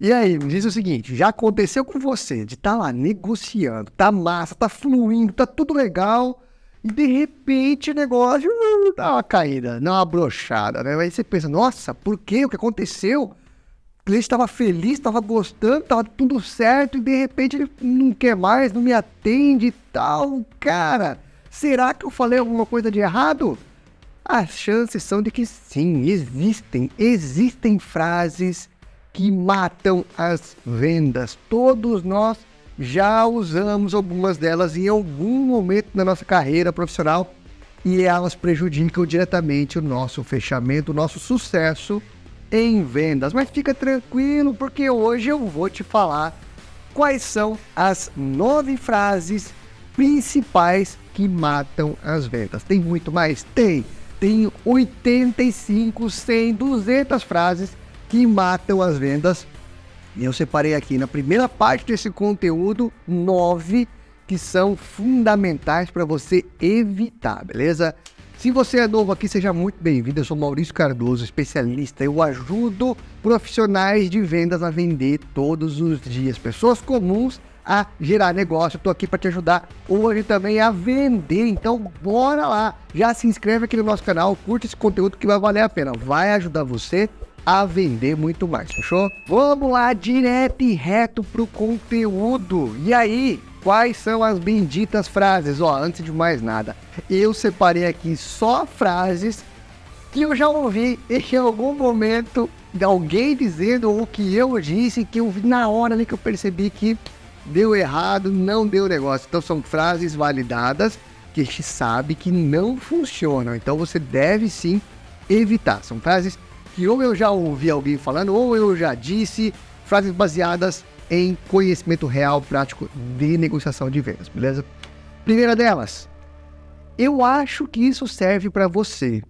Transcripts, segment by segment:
E aí, me diz o seguinte, já aconteceu com você de estar tá lá negociando, tá massa, tá fluindo, tá tudo legal, e de repente o negócio uh, dá uma caída, dá uma brochada, né? Aí você pensa, nossa, por quê? O que aconteceu? O cliente estava feliz, estava gostando, estava tudo certo, e de repente ele não quer mais, não me atende e tal. Cara, será que eu falei alguma coisa de errado? As chances são de que sim, existem, existem frases que matam as vendas. Todos nós já usamos algumas delas em algum momento da nossa carreira profissional e elas prejudicam diretamente o nosso fechamento, o nosso sucesso em vendas. Mas fica tranquilo, porque hoje eu vou te falar quais são as nove frases principais que matam as vendas. Tem muito mais? Tem. Tem 85, 100, 200 frases que matam as vendas. Eu separei aqui na primeira parte desse conteúdo nove que são fundamentais para você evitar, beleza? Se você é novo aqui, seja muito bem-vindo. Eu sou Maurício Cardoso, especialista. Eu ajudo profissionais de vendas a vender todos os dias, pessoas comuns a gerar negócio. Estou aqui para te ajudar hoje também a vender. Então, bora lá. Já se inscreve aqui no nosso canal, curte esse conteúdo que vai valer a pena. Vai ajudar você a vender muito mais, fechou? Vamos lá, direto e reto pro conteúdo. E aí, quais são as benditas frases? Ó, antes de mais nada, eu separei aqui só frases que eu já ouvi em algum momento de alguém dizendo o que eu disse, que eu vi na hora ali que eu percebi que deu errado, não deu negócio. Então são frases validadas que a gente sabe que não funcionam. Então você deve sim evitar. São frases que ou eu já ouvi alguém falando, ou eu já disse, frases baseadas em conhecimento real, prático de negociação de vendas, beleza? Primeira delas, eu acho que isso serve para você.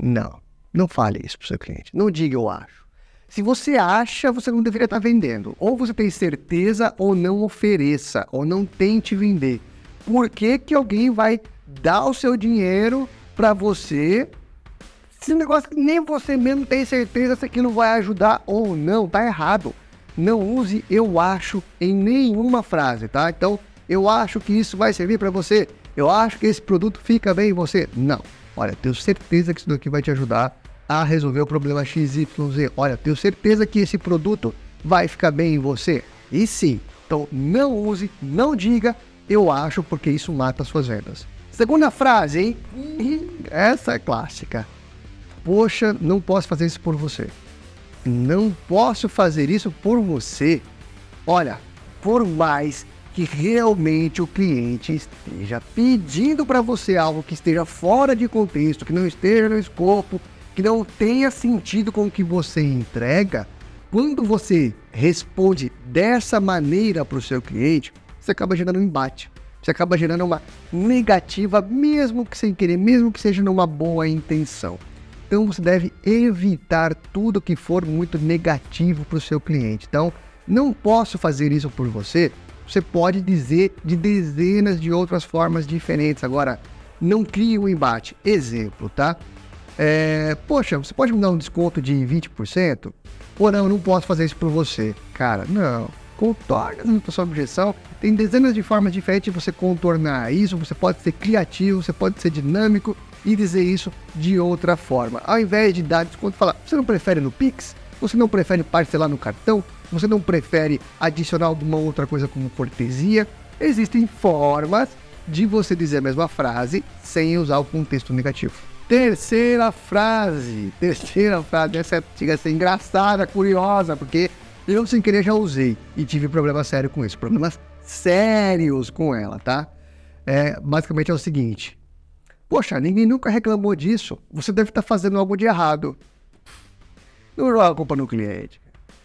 Não, não fale isso para seu cliente. Não diga eu acho. Se você acha, você não deveria estar vendendo. Ou você tem certeza ou não ofereça, ou não tente vender. Por que, que alguém vai dar o seu dinheiro para você esse negócio que nem você mesmo tem certeza se aquilo vai ajudar ou não, tá errado. Não use eu acho em nenhuma frase, tá? Então, eu acho que isso vai servir para você. Eu acho que esse produto fica bem em você. Não. Olha, tenho certeza que isso daqui vai te ajudar a resolver o problema XYZ. Olha, tenho certeza que esse produto vai ficar bem em você. E sim. Então, não use, não diga eu acho, porque isso mata as suas vendas. Segunda frase, hein? Essa é clássica. Poxa, não posso fazer isso por você. Não posso fazer isso por você. Olha, por mais que realmente o cliente esteja pedindo para você algo que esteja fora de contexto, que não esteja no escopo, que não tenha sentido com o que você entrega, quando você responde dessa maneira para o seu cliente, você acaba gerando um embate. Você acaba gerando uma negativa, mesmo que sem querer, mesmo que seja numa boa intenção. Então você deve evitar tudo que for muito negativo para o seu cliente. Então, não posso fazer isso por você. Você pode dizer de dezenas de outras formas diferentes. Agora, não crie um embate. Exemplo, tá? É, Poxa, você pode me dar um desconto de 20%? Ou não, não posso fazer isso por você. Cara, não. Contorne a sua objeção. Tem dezenas de formas diferentes de você contornar isso. Você pode ser criativo, você pode ser dinâmico e dizer isso de outra forma. Ao invés de dar desconto, falar: você não prefere no Pix? Você não prefere parcelar no cartão? Você não prefere adicionar alguma outra coisa como cortesia? Existem formas de você dizer a mesma frase sem usar o contexto negativo. Terceira frase. Terceira frase. Essa chega a ser engraçada, curiosa, porque eu sem querer já usei e tive problema sério com isso. Problemas sérios com ela, tá? É, basicamente é o seguinte: Poxa, ninguém nunca reclamou disso. Você deve estar fazendo algo de errado. Não joga a culpa no cliente.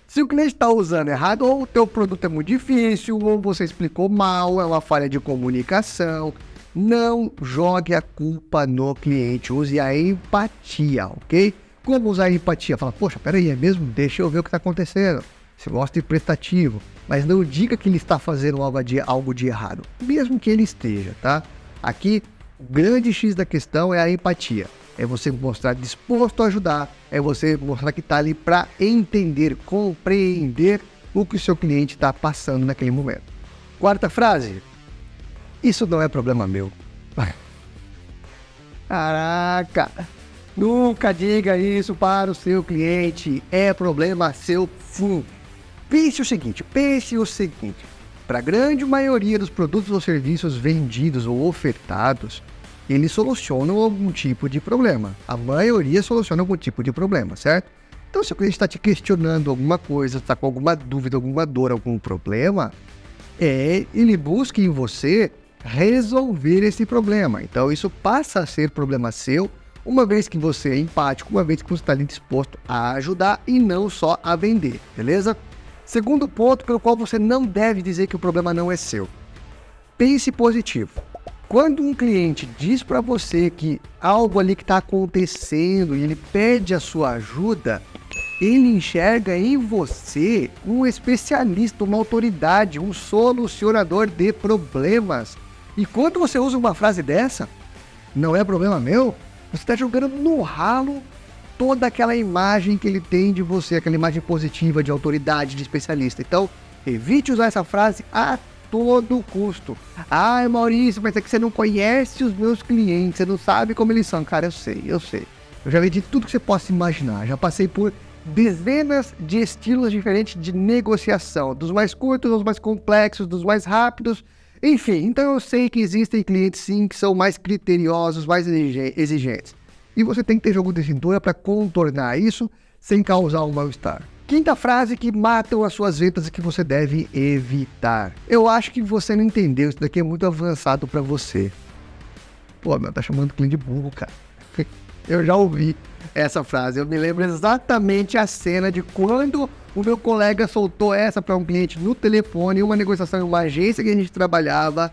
Se o cliente está usando errado, ou o teu produto é muito difícil, ou você explicou mal, é uma falha de comunicação. Não jogue a culpa no cliente, use a empatia, ok? Como usar a empatia? Fala, poxa, peraí, é mesmo? Deixa eu ver o que está acontecendo. Você gosta de prestativo, mas não diga que ele está fazendo algo de, algo de errado, mesmo que ele esteja, tá? Aqui o grande X da questão é a empatia. é você mostrar disposto a ajudar, é você mostrar que está ali para entender, compreender o que o seu cliente está passando naquele momento. Quarta frase: Isso não é problema meu. Caraca! Nunca diga isso para o seu cliente. É problema seu sim. Pense o seguinte, pense o seguinte. Para a grande maioria dos produtos ou serviços vendidos ou ofertados, eles solucionam algum tipo de problema. A maioria soluciona algum tipo de problema, certo? Então, se o cliente está te questionando alguma coisa, está com alguma dúvida, alguma dor, algum problema, é ele busca em você resolver esse problema. Então, isso passa a ser problema seu, uma vez que você é empático, uma vez que você está disposto a ajudar e não só a vender, beleza? Segundo ponto pelo qual você não deve dizer que o problema não é seu. Pense positivo. Quando um cliente diz para você que algo ali que está acontecendo e ele pede a sua ajuda, ele enxerga em você um especialista, uma autoridade, um solucionador de problemas. E quando você usa uma frase dessa, não é problema meu, você está jogando no ralo toda aquela imagem que ele tem de você, aquela imagem positiva de autoridade, de especialista. Então, evite usar essa frase a todo custo. Ai, Maurício, mas é que você não conhece os meus clientes, você não sabe como eles são. Cara, eu sei, eu sei. Eu já vendi tudo que você possa imaginar. Já passei por dezenas de estilos diferentes de negociação, dos mais curtos aos mais complexos, dos mais rápidos. Enfim, então eu sei que existem clientes sim que são mais criteriosos, mais exigentes. E você tem que ter jogo de cintura para contornar isso sem causar um mal-estar. Quinta frase que matam as suas vendas e que você deve evitar. Eu acho que você não entendeu, isso daqui é muito avançado para você. Pô, meu, tá chamando o cliente de burro, cara. Eu já ouvi essa frase. Eu me lembro exatamente a cena de quando o meu colega soltou essa para um cliente no telefone, uma negociação em uma agência que a gente trabalhava.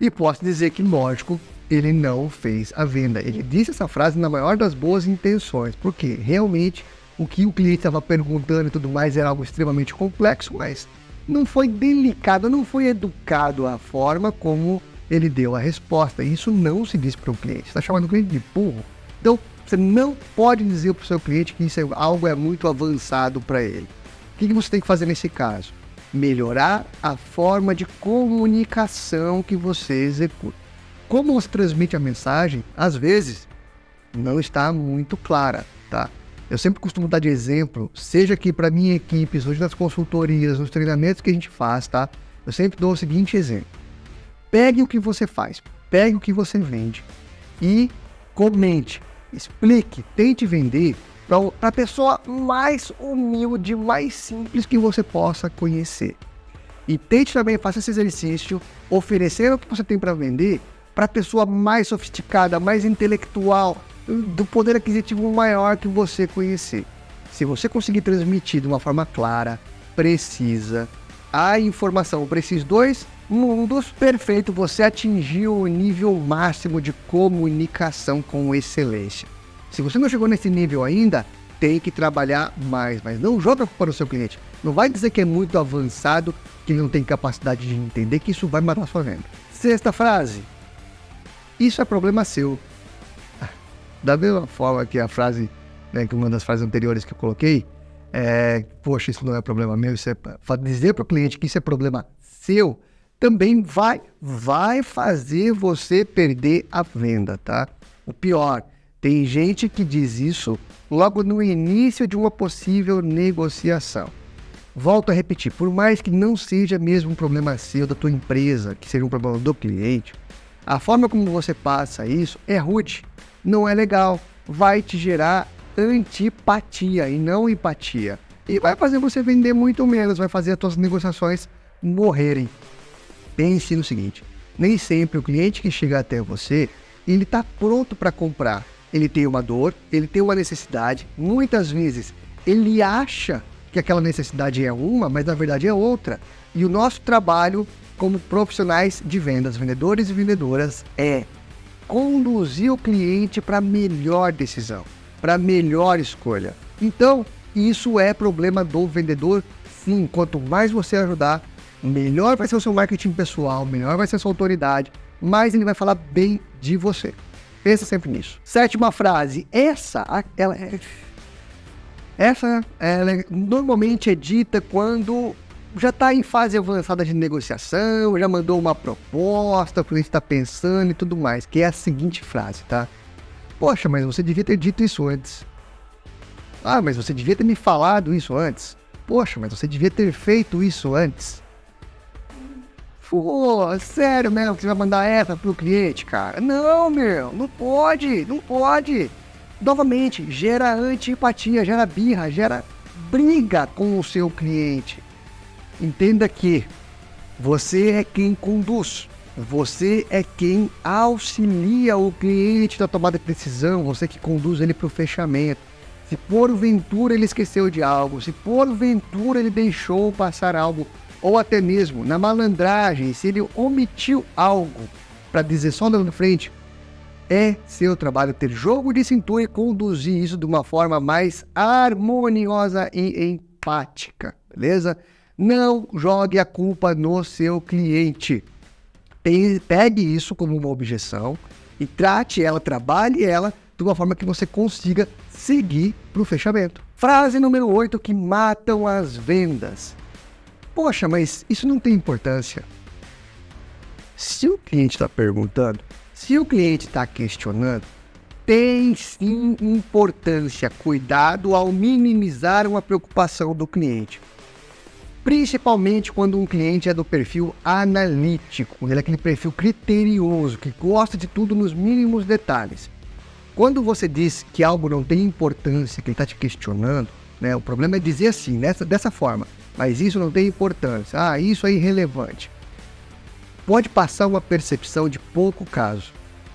E posso dizer que, lógico, ele não fez a venda. Ele disse essa frase na maior das boas intenções, porque realmente o que o cliente estava perguntando e tudo mais era algo extremamente complexo, mas não foi delicado, não foi educado a forma como ele deu a resposta. Isso não se diz para o cliente. Está chamando o cliente de burro. Então, você não pode dizer para o seu cliente que isso é, algo é muito avançado para ele. O que, que você tem que fazer nesse caso? Melhorar a forma de comunicação que você executa. Como você transmite a mensagem, às vezes, não está muito clara, tá? Eu sempre costumo dar de exemplo, seja aqui para minha equipe, seja nas consultorias, nos treinamentos que a gente faz, tá? Eu sempre dou o seguinte exemplo. Pegue o que você faz, pegue o que você vende e comente, explique, tente vender para a pessoa mais humilde, mais simples que você possa conhecer. E tente também fazer esse exercício, oferecer o que você tem para vender para a pessoa mais sofisticada, mais intelectual, do poder aquisitivo maior que você conhecer. Se você conseguir transmitir de uma forma clara, precisa, a informação para esses dois mundos, perfeito, você atingiu o nível máximo de comunicação com excelência. Se você não chegou nesse nível ainda, tem que trabalhar mais, mas não joga para o seu cliente. Não vai dizer que é muito avançado, que ele não tem capacidade de entender, que isso vai matar sua venda. Sexta frase. Isso é problema seu. Da mesma forma que a frase, né, que uma das frases anteriores que eu coloquei, é, poxa, isso não é problema meu, isso é dizer para o cliente que isso é problema seu, também vai, vai fazer você perder a venda, tá? O pior, tem gente que diz isso logo no início de uma possível negociação. Volto a repetir, por mais que não seja mesmo um problema seu, da tua empresa, que seja um problema do cliente, a forma como você passa isso é rude não é legal. Vai te gerar antipatia e não empatia. E vai fazer você vender muito menos, vai fazer as suas negociações morrerem. Pense no seguinte: nem sempre o cliente que chega até você, ele está pronto para comprar. Ele tem uma dor, ele tem uma necessidade. Muitas vezes ele acha que aquela necessidade é uma, mas na verdade é outra. E o nosso trabalho como profissionais de vendas, vendedores e vendedoras, é conduzir o cliente para a melhor decisão, para a melhor escolha. Então, isso é problema do vendedor, sim. Quanto mais você ajudar, melhor vai ser o seu marketing pessoal, melhor vai ser a sua autoridade, mais ele vai falar bem de você. Pensa sempre nisso. Sétima frase. Essa, ela é... Essa, ela é, normalmente é dita quando já está em fase avançada de negociação, já mandou uma proposta, o cliente está pensando e tudo mais, que é a seguinte frase, tá? Poxa, mas você devia ter dito isso antes. Ah, mas você devia ter me falado isso antes. Poxa, mas você devia ter feito isso antes. Pô, sério mesmo que você vai mandar essa pro cliente, cara? Não, meu, não pode, não pode. Novamente, gera antipatia, gera birra, gera briga com o seu cliente. Entenda que você é quem conduz, você é quem auxilia o cliente na tomada de decisão, você que conduz ele para o fechamento. Se porventura ele esqueceu de algo, se porventura ele deixou passar algo, ou até mesmo na malandragem, se ele omitiu algo para dizer só na frente, é seu trabalho ter jogo de cintura e conduzir isso de uma forma mais harmoniosa e empática, beleza? Não jogue a culpa no seu cliente. Pegue isso como uma objeção e trate ela, trabalhe ela de uma forma que você consiga seguir para o fechamento. Frase número 8 que matam as vendas. Poxa, mas isso não tem importância. Se o cliente está perguntando, se o cliente está questionando, tem sim importância. Cuidado ao minimizar uma preocupação do cliente. Principalmente quando um cliente é do perfil analítico, ele é aquele perfil criterioso, que gosta de tudo nos mínimos detalhes. Quando você diz que algo não tem importância, que ele está te questionando, né, o problema é dizer assim, nessa, dessa forma, mas isso não tem importância, ah, isso é irrelevante. Pode passar uma percepção de pouco caso,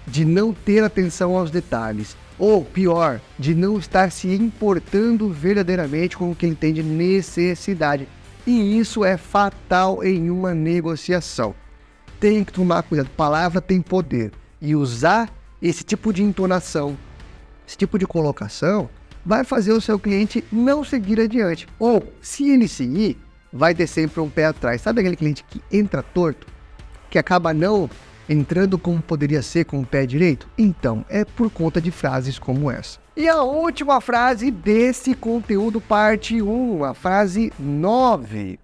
de não ter atenção aos detalhes, ou pior, de não estar se importando verdadeiramente com o que ele tem de necessidade. E isso é fatal em uma negociação. Tem que tomar cuidado, palavra tem poder e usar esse tipo de entonação, esse tipo de colocação, vai fazer o seu cliente não seguir adiante. Ou, se ele seguir, vai ter sempre um pé atrás. Sabe aquele cliente que entra torto? Que acaba não entrando como poderia ser com o pé direito? Então, é por conta de frases como essa. E a última frase desse conteúdo, parte 1, a frase 9.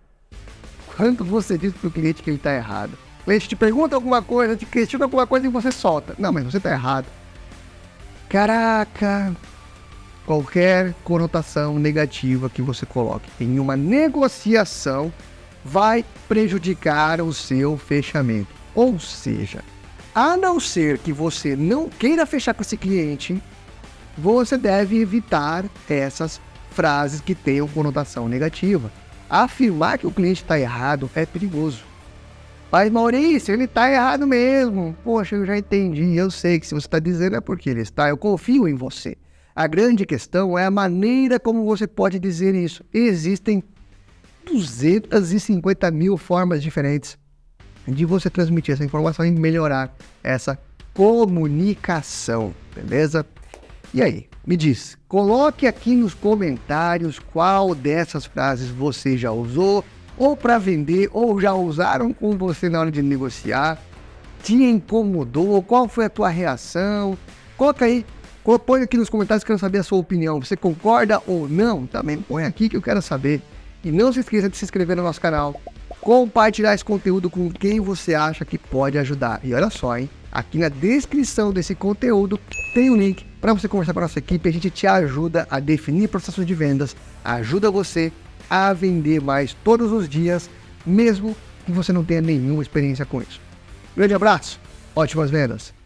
Quando você diz para o cliente que ele está errado, o cliente te pergunta alguma coisa, te questiona alguma coisa e você solta. Não, mas você tá errado. Caraca! Qualquer conotação negativa que você coloque em uma negociação vai prejudicar o seu fechamento. Ou seja, a não ser que você não queira fechar com esse cliente, você deve evitar essas frases que tenham conotação negativa. Afirmar que o cliente está errado é perigoso. Mas Maurício, ele tá errado mesmo. Poxa, eu já entendi. Eu sei que se você está dizendo é porque ele está. Eu confio em você. A grande questão é a maneira como você pode dizer isso. Existem 250 mil formas diferentes de você transmitir essa informação e melhorar essa comunicação, beleza? E aí, me diz, coloque aqui nos comentários qual dessas frases você já usou ou para vender, ou já usaram com você na hora de negociar, te incomodou, qual foi a tua reação? Coloca aí, põe aqui nos comentários, quero saber a sua opinião. Você concorda ou não? Também põe aqui que eu quero saber. E não se esqueça de se inscrever no nosso canal, compartilhar esse conteúdo com quem você acha que pode ajudar. E olha só, hein? Aqui na descrição desse conteúdo tem um link para você conversar com a nossa equipe. A gente te ajuda a definir processos de vendas, ajuda você a vender mais todos os dias, mesmo que você não tenha nenhuma experiência com isso. Grande abraço, ótimas vendas!